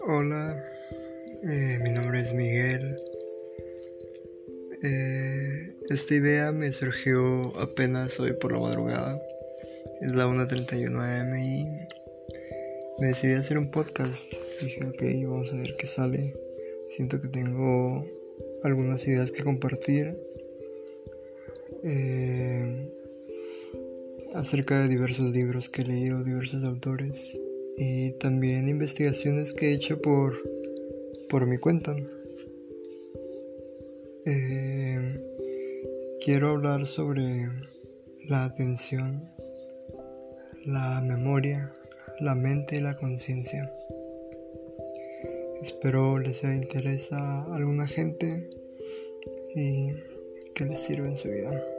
Hola, eh, mi nombre es Miguel. Eh, esta idea me surgió apenas hoy por la madrugada. Es la 1.31 am y me decidí hacer un podcast. Dije, ok, vamos a ver qué sale. Siento que tengo algunas ideas que compartir. Eh, acerca de diversos libros que he leído, diversos autores y también investigaciones que he hecho por, por mi cuenta. Eh, quiero hablar sobre la atención, la memoria, la mente y la conciencia. Espero les sea de a alguna gente y que les sirva en su vida.